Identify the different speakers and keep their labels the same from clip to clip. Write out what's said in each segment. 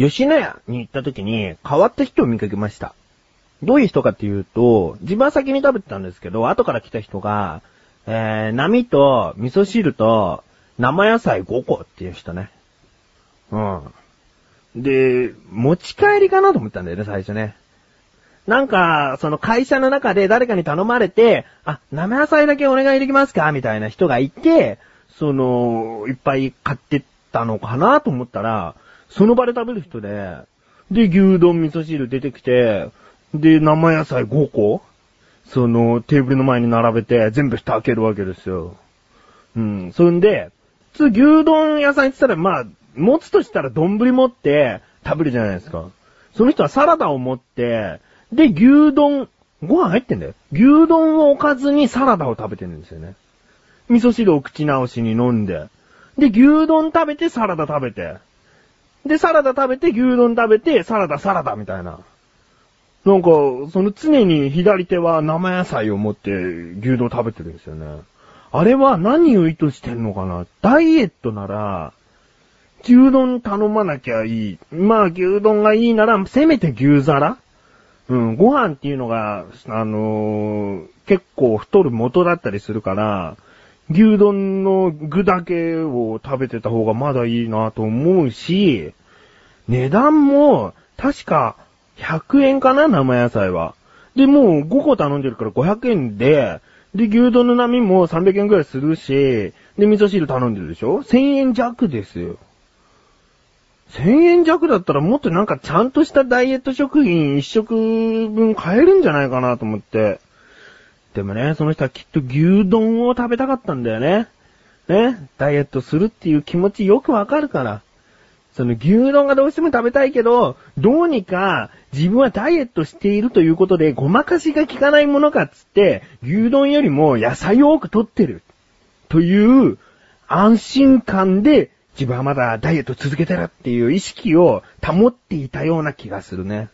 Speaker 1: 吉野家に行った時に変わった人を見かけました。どういう人かっていうと、自分は先に食べてたんですけど、後から来た人が、えー、波と味噌汁と生野菜5個っていう人ね。うん。で、持ち帰りかなと思ったんだよね、最初ね。なんか、その会社の中で誰かに頼まれて、あ、生野菜だけお願いできますか？みたいな人がいて、その、いっぱい買ってったのかなと思ったら、その場で食べる人で、で、牛丼味噌汁出てきて、で、生野菜5個その、テーブルの前に並べて、全部蓋開けるわけですよ。うん。そんで、普通牛丼屋さん行ってたら、まあ、持つとしたら丼持って食べるじゃないですか。その人はサラダを持って、で、牛丼、ご飯入ってんだよ。牛丼を置かずにサラダを食べてるんですよね。味噌汁を口直しに飲んで。で、牛丼食べてサラダ食べて。で、サラダ食べて牛丼食べてサラダサラダみたいな。なんか、その常に左手は生野菜を持って牛丼食べてるんですよね。あれは何を意図してんのかな？ダイエットなら、牛丼頼まなきゃいい。まあ牛丼がいいなら、せめて牛皿うん、ご飯っていうのが、あのー結構太る元だったりするから、牛丼の具だけを食べてた方がまだいいなと思うし、値段も、確か、100円かな生野菜は。で、もう5個頼んでるから500円で、で、牛丼の波も300円くらいするし、で、味噌汁頼んでるでしょ ?1000 円弱ですよ。1000円弱だったらもっとなんかちゃんとしたダイエット食品一食分買えるんじゃないかなと思って。でもね、その人はきっと牛丼を食べたかったんだよね。ね、ダイエットするっていう気持ちよくわかるから。その牛丼がどうしても食べたいけど、どうにか自分はダイエットしているということでごまかしが効かないものかっつって、牛丼よりも野菜を多く取ってる。という安心感で自分はまだダイエット続けてるっていう意識を保っていたような気がするね。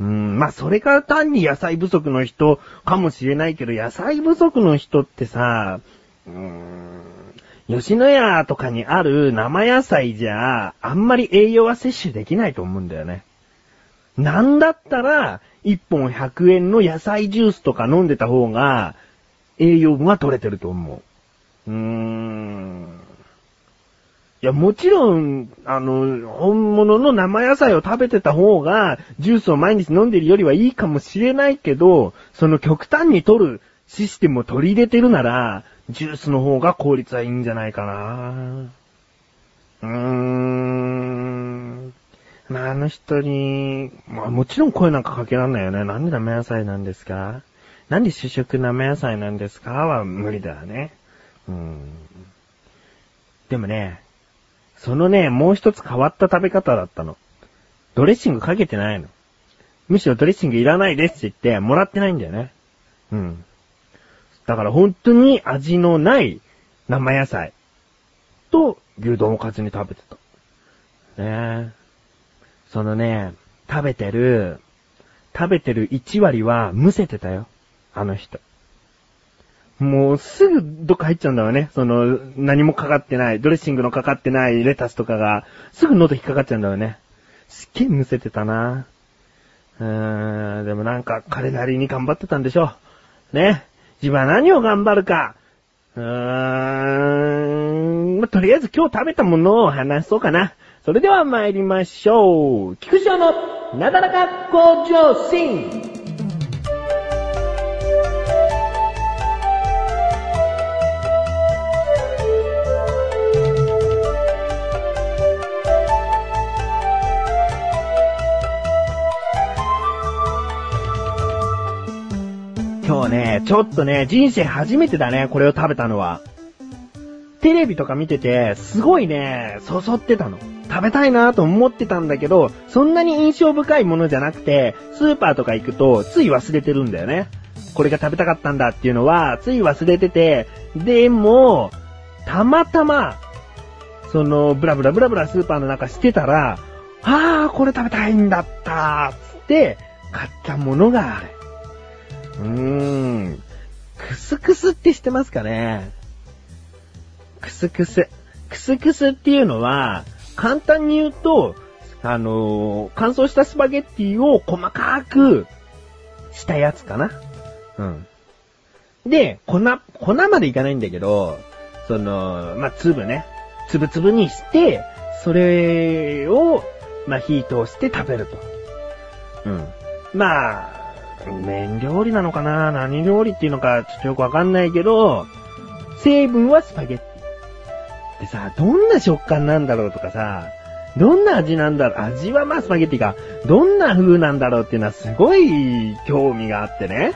Speaker 1: うん、まあそれから単に野菜不足の人かもしれないけど、野菜不足の人ってさ、うーん、吉野家とかにある生野菜じゃ、あんまり栄養は摂取できないと思うんだよね。なんだったら、1本100円の野菜ジュースとか飲んでた方が、栄養分は取れてると思う。うーん。いや、もちろん、あの、本物の生野菜を食べてた方が、ジュースを毎日飲んでるよりはいいかもしれないけど、その極端に取るシステムを取り入れてるなら、ジュースの方が効率はいいんじゃないかな。うーん。まあ、あの人に、まあもちろん声なんかかけらんないよね。なんで生野菜なんですか？なんで主食生野菜なんですか？は無理だよね。うん。でもね、そのね、もう一つ変わった食べ方だったの。ドレッシングかけてないの。むしろドレッシングいらないですって言って、もらってないんだよね。うん。だから本当に味のない生野菜と牛丼をカツに食べてた。ねえ。そのね、食べてる、食べてる1割はむせてたよ。あの人。もうすぐどっか入っちゃうんだわね。その、何もかかってない、ドレッシングのかかってないレタスとかが、すぐ喉引っかかっちゃうんだわね。すっげえむせてたな。うーん、でもなんか彼なりに頑張ってたんでしょう。ね。自分は何を頑張るか。うーん、まあ、とりあえず今日食べたものを話そうかな。それでは参りましょう。菊池のなだらか向上心。今日ね、ちょっとね、人生初めてだね、これを食べたのは。テレビとか見てて、すごいね、そそってたの。食べたいなと思ってたんだけど、そんなに印象深いものじゃなくて、スーパーとか行くと、つい忘れてるんだよね。これが食べたかったんだっていうのは、つい忘れてて、でも、たまたま、その、ブラブラブラブラスーパーの中してたら、あー、これ食べたいんだったつって、買ったものがある。うーん。クスクスって知ってますかねクスクス。クスクスっていうのは、簡単に言うと、あのー乾燥したスパゲッティを細かくしたやつかな。うん。で、粉、粉までいかないんだけど、その、まあ、粒ね。粒々にして、それを、まあ、火通して食べると。うん。まあ、麺料理なのかな？何料理っていうのかちょっとよくわかんないけど、成分はスパゲッティ。でさ、どんな食感なんだろうとかさ、どんな味なんだろう、味はまあスパゲッティか、どんな風なんだろうっていうのはすごい興味があってね。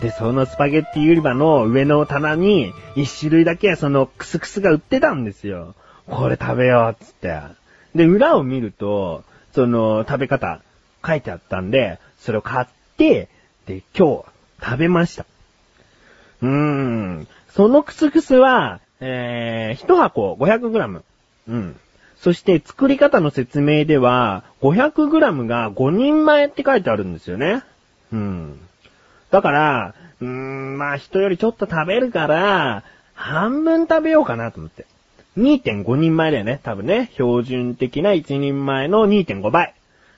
Speaker 1: で、そのスパゲッティ売り場の上の棚に、一種類だけそのクスクスが売ってたんですよ。これ食べようっつって。で、裏を見ると、その食べ方書いてあったんで、それを買っ、で、今日食べました。うーん。そのクスクスは、えー、一箱 500g。うん。そして作り方の説明では、500g が5人前って書いてあるんですよね。うん。だから、うーん、まあ人よりちょっと食べるから、半分食べようかなと思って。2.5人前だよね、多分ね。標準的な1人前の2.5倍。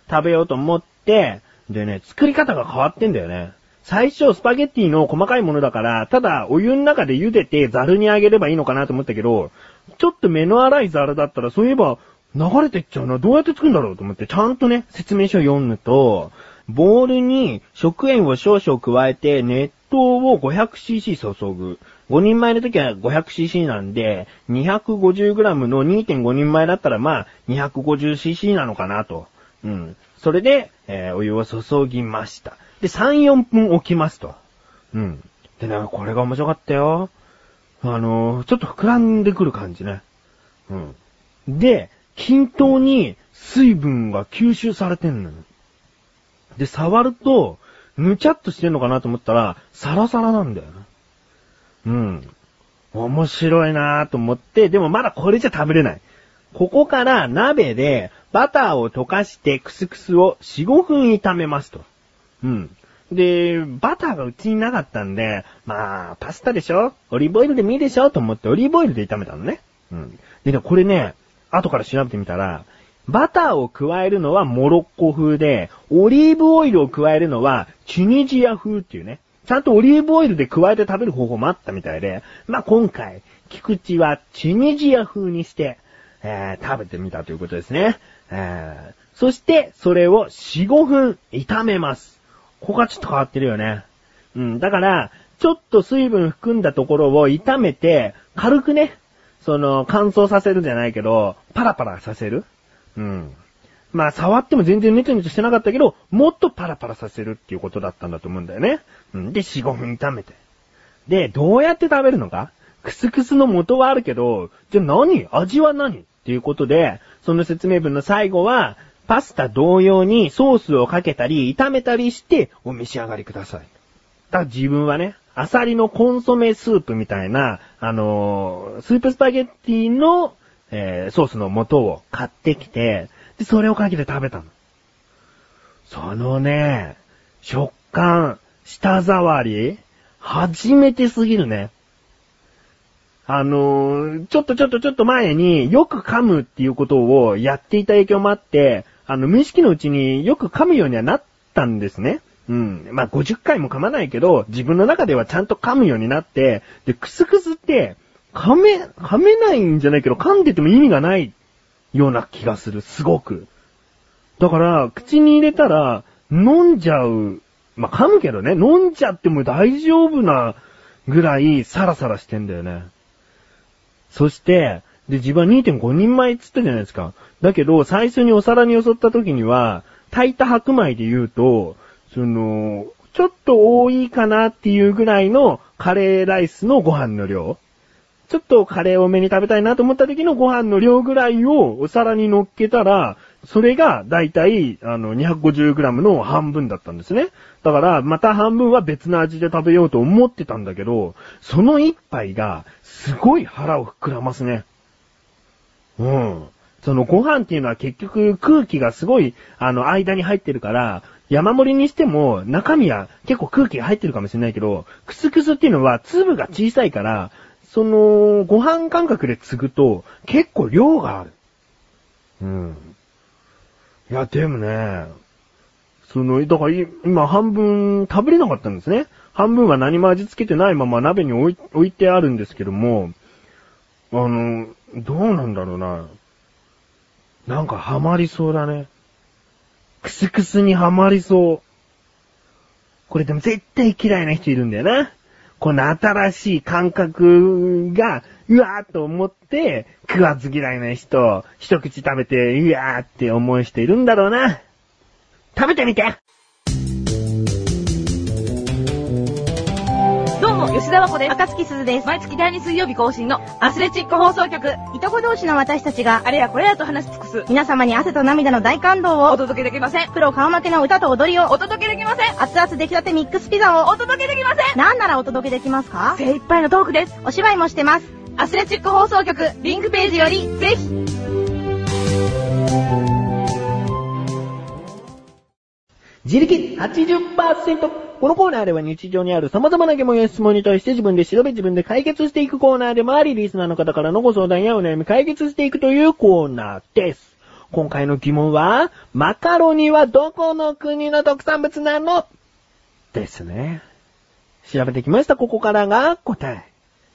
Speaker 1: 食べようと思って、でね、作り方が変わってんだよね。最初、スパゲッティの細かいものだから、ただ、お湯の中で茹でてザルにあげればいいのかなと思ったけど、ちょっと目の粗いザルだったら、そういえば、流れてっちゃうな。どうやって作るんだろうと思って、ちゃんとね、説明書を読むと、ボウルに食塩を少々加えて、熱湯を 500cc 注ぐ。5人前の時は 500cc なんで、250g の2.5人前だったらまあ、250cc なのかなと。うん。それで、えーお湯を注ぎました。で、3、4分置きますと。うん。でね、これが面白かったよ。あのーちょっと膨らんでくる感じね。うん。で、均等に水分が吸収されてんのよ。で、触ると、ぬちゃっとしてんのかなと思ったら、サラサラなんだよね。うん。面白いなぁと思って、でもまだこれじゃ食べれない。ここから鍋でバターを溶かしてクスクスを4、5分炒めますと。うん。で、バターがうちになかったんで、まあ、パスタでしょ？オリーブオイルでもいいでしょ？と思ってオリーブオイルで炒めたのね。うん。でね、これね、後から調べてみたら、バターを加えるのはモロッコ風で、オリーブオイルを加えるのはチュニジア風っていうね。ちゃんとオリーブオイルで加えて食べる方法もあったみたいで、まあ今回、菊池はチュニジア風にして、えー食べてみたということですね。えーそして、それを4、5分炒めます。ここがちょっと変わってるよね。うん、だから、ちょっと水分含んだところを炒めて、軽くね、その、乾燥させるじゃないけど、パラパラさせるうん。まあ、触っても全然ネチネチしてなかったけど、もっとパラパラさせるっていうことだったんだと思うんだよね。うん。で、4、5分炒めて。で、どうやって食べるのか？クスクスの元はあるけど、じゃあ何？味は何？っていうことで、その説明文の最後は、パスタ同様にソースをかけたり、炒めたりしてお召し上がりください。だ自分はね、アサリのコンソメスープみたいな、あのースープスパゲッティの、えーソースの素を買ってきて、で、それをかけて食べたの。そのね、食感、舌触り、初めてすぎるね。あのちょっとちょっとちょっと前によく噛むっていうことをやっていた影響もあって、あの、無意識のうちによく噛むようにはなったんですね。うん。まあ、50回も噛まないけど、自分の中ではちゃんと噛むようになって、で、クスクスって、噛め、噛めないんじゃないけど、噛んでても意味がないような気がする、すごく。だから、口に入れたら、飲んじゃう。まあ、噛むけどね、飲んじゃっても大丈夫なぐらいサラサラしてんだよね。そして、で、自分は2.5人前っつったじゃないですか。だけど、最初にお皿に襲った時には、炊いた白米で言うと、その、ちょっと多いかなっていうぐらいのカレーライスのご飯の量。ちょっとカレー多めに食べたいなと思った時のご飯の量ぐらいをお皿に乗っけたら、それがだいたいあの 250g の半分だったんですね。だからまた半分は別の味で食べようと思ってたんだけど、その一杯がすごい腹を膨らますね。うん。そのご飯っていうのは結局空気がすごいあの間に入ってるから、山盛りにしても中身は結構空気が入ってるかもしれないけど、クスクスっていうのは粒が小さいから、その、ご飯感覚で継ぐと、結構量がある。うん。いや、でもね、その、だから今半分食べれなかったんですね。半分は何も味付けてないまま鍋に置い置いてあるんですけども、あの、どうなんだろうな。なんかハマりそうだね。クスクスにハマりそう。これでも絶対嫌いな人いるんだよな。この新しい感覚が、うわーと思って、食わず嫌いな人、一口食べて、うわーって思いしているんだろうな。食べてみて
Speaker 2: 吉田和子です。
Speaker 3: 赤月鈴です。
Speaker 2: 毎月第2水曜日更新のアスレチック放送局。
Speaker 3: いとこ同士の私たちが、
Speaker 2: あれやこれやと話し尽くす。
Speaker 3: 皆様に汗と涙の大感動を、
Speaker 2: お届けできません。
Speaker 3: プロ顔負けの歌と踊りを、
Speaker 2: お届けできません。
Speaker 3: 熱々出来立てミックスピザを、
Speaker 2: お届けできません。
Speaker 3: なんならお届けできますか？
Speaker 2: 精一杯のトークです。
Speaker 3: お芝居もしてます。
Speaker 2: アスレチック放送局、リンクページより、ぜひ。
Speaker 1: 自力80%このコーナーでは日常にある様々な疑問や質問に対して自分で調べ自分で解決していくコーナーでもあり、リスナーの方からのご相談やお悩み解決していくというコーナーです。今回の疑問は、マカロニはどこの国の特産物なの？ですね。調べてきました、ここからが答え。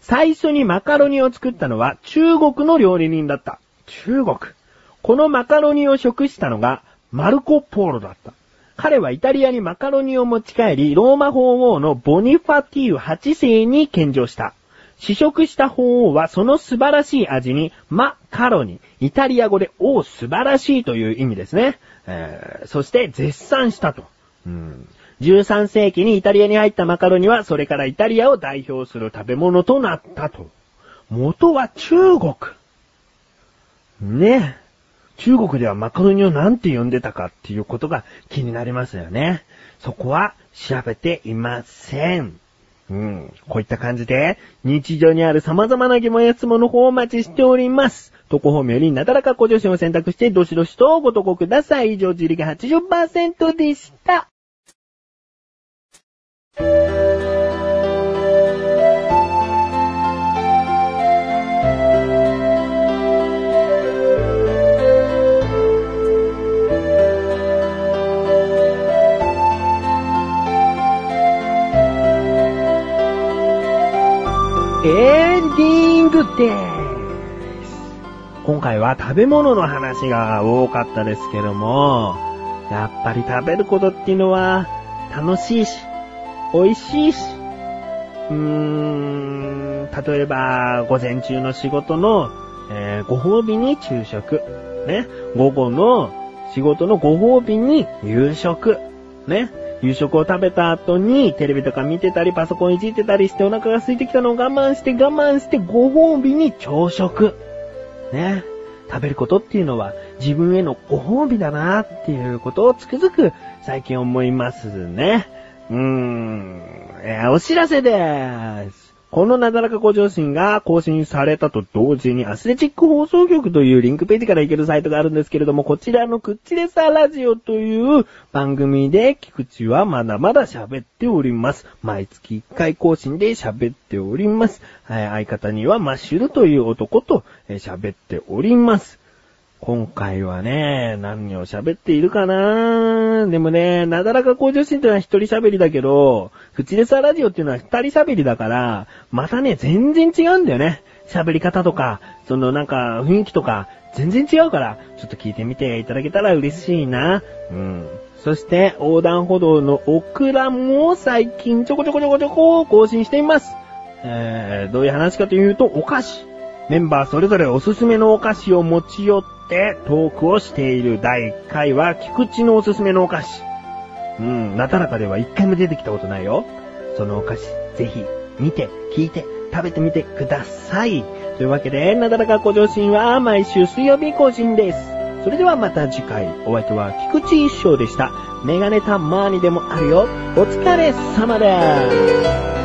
Speaker 1: 最初にマカロニを作ったのは中国の料理人だった。中国。このマカロニを食したのがマルコ・ポーロだった。彼はイタリアにマカロニを持ち帰り、ローマ法王のボニファティウ8世に献上した。試食した法王はその素晴らしい味にマカロニ、イタリア語でお素晴らしいという意味ですね。えーそして絶賛したと。うん13世紀にイタリアに入ったマカロニはそれからイタリアを代表する食べ物となったと。元は中国。ね。中国ではマカロニを何て呼んでたかっていうことが気になりますよね。そこは調べていません。うん。こういった感じで、日常にある様々な疑問や質問の方をお待ちしております。投稿方面よりなだらかご助身を選択して、どしどしとご投稿ください。以上、自力80%でした。です。今回は食べ物の話が多かったですけども、やっぱり食べることっていうのは楽しいし、美味しいし、うーん、例えば午前中の仕事の、えーご褒美に昼食、ね、午後の仕事のご褒美に夕食、ね、夕食を食べた後にテレビとか見てたりパソコンいじってたりしてお腹が空いてきたのを我慢して我慢してご褒美に朝食。ね。食べることっていうのは自分へのご褒美だなっていうことをつくづく最近思いますね。うーん。えーお知らせでーす。このなだらか向上心が更新されたと同時にアスレチック放送局というリンクページから行けるサイトがあるんですけれども、こちらのクッチレサラジオという番組で菊池はまだまだ喋っております。毎月1回更新で喋っております。はい相方にはマッシュルという男と喋っております。今回はね、何を喋っているかな？でもね、なだらか向上心ってのは一人喋りだけど、フチレサラジオっていうのは二人喋りだから、またね、全然違うんだよね。喋り方とか、そのなんか雰囲気とか、全然違うから、ちょっと聞いてみていただけたら嬉しいな。うん。そして、横断歩道のオクラも最近ちょこちょこちょこちょこ更新しています。えー、どういう話かというと、お菓子。メンバーそれぞれおすすめのお菓子を持ち寄ってトークをしている第1回は菊池のおすすめのお菓子。うん、なだらかでは一回も出てきたことないよ。そのお菓子、ぜひ見て、聞いて、食べてみてください。というわけで、なだらかご上心は毎週水曜日更新です。それではまた次回、お相手は菊池一生でした。メガネたまーにでもあるよ。お疲れ様です。